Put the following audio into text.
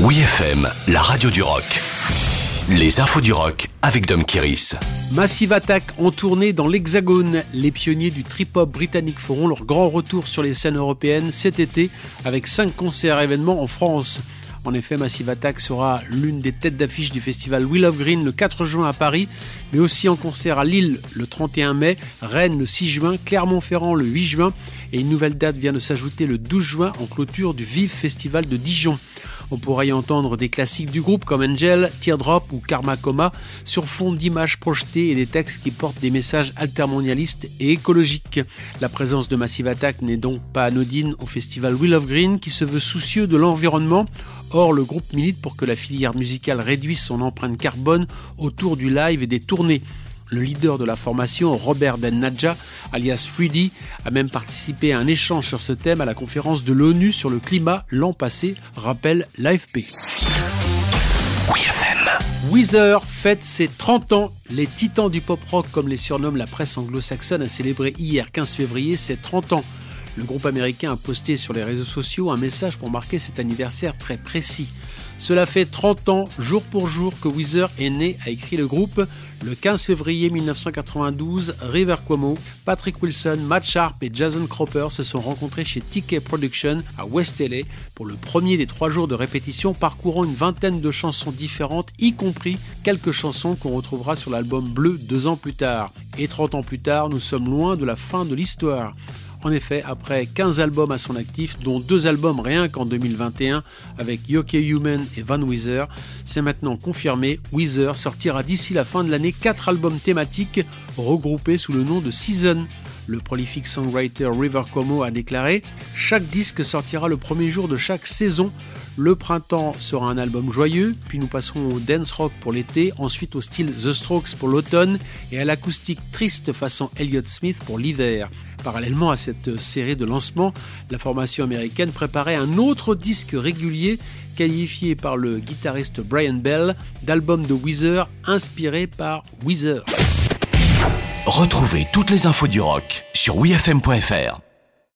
Oui la radio du rock. Les infos du rock avec Dom Kiris. Massive Attack en tournée dans l'Hexagone. Les pionniers du trip-hop britannique feront leur grand retour sur les scènes européennes cet été avec cinq concerts événements en France. En effet, Massive Attack sera l'une des têtes d'affiche du festival Will of Green le 4 juin à Paris, mais aussi en concert à Lille le 31 mai, Rennes le 6 juin, Clermont-Ferrand le 8 juin, et une nouvelle date vient de s'ajouter le 12 juin en clôture du Vive Festival de Dijon. On pourra y entendre des classiques du groupe comme Angel, Teardrop ou Karma Coma sur fond d'images projetées et des textes qui portent des messages altermondialistes et écologiques. La présence de Massive Attack n'est donc pas anodine au festival Will of Green qui se veut soucieux de l'environnement. Or, le groupe milite pour que la filière musicale réduise son empreinte carbone autour du live et des tournées. Le leader de la formation, Robert Den Nadja, alias Freedy, a même participé à un échange sur ce thème à la conférence de l'ONU sur le climat l'an passé, rappelle l'AFP. Weezer fête ses 30 ans. Les titans du pop rock, comme les surnomme la presse anglo-saxonne, a célébré hier 15 février ses 30 ans. Le groupe américain a posté sur les réseaux sociaux un message pour marquer cet anniversaire très précis. Cela fait 30 ans, jour pour jour, que Weezer est né, a écrit le groupe. Le 15 février 1992, River Cuomo, Patrick Wilson, Matt Sharp et Jason Cropper se sont rencontrés chez TK Production à West LA pour le premier des trois jours de répétition parcourant une vingtaine de chansons différentes, y compris quelques chansons qu'on retrouvera sur l'album Bleu deux ans plus tard. Et 30 ans plus tard, nous sommes loin de la fin de l'histoire. En effet, après 15 albums à son actif, dont deux albums rien qu'en 2021 avec Yoke Human et Van Weezer, c'est maintenant confirmé, Weezer sortira d'ici la fin de l'année 4 albums thématiques regroupés sous le nom de Season. Le prolifique songwriter River Cuomo a déclaré Chaque disque sortira le premier jour de chaque saison. Le printemps sera un album joyeux, puis nous passerons au dance rock pour l'été, ensuite au style The Strokes pour l'automne et à l'acoustique triste façon Elliott Smith pour l'hiver. Parallèlement à cette série de lancements, la formation américaine préparait un autre disque régulier qualifié par le guitariste Brian Bell d'album de Weezer inspiré par Weezer. Retrouvez toutes les infos du rock sur wfm.fr.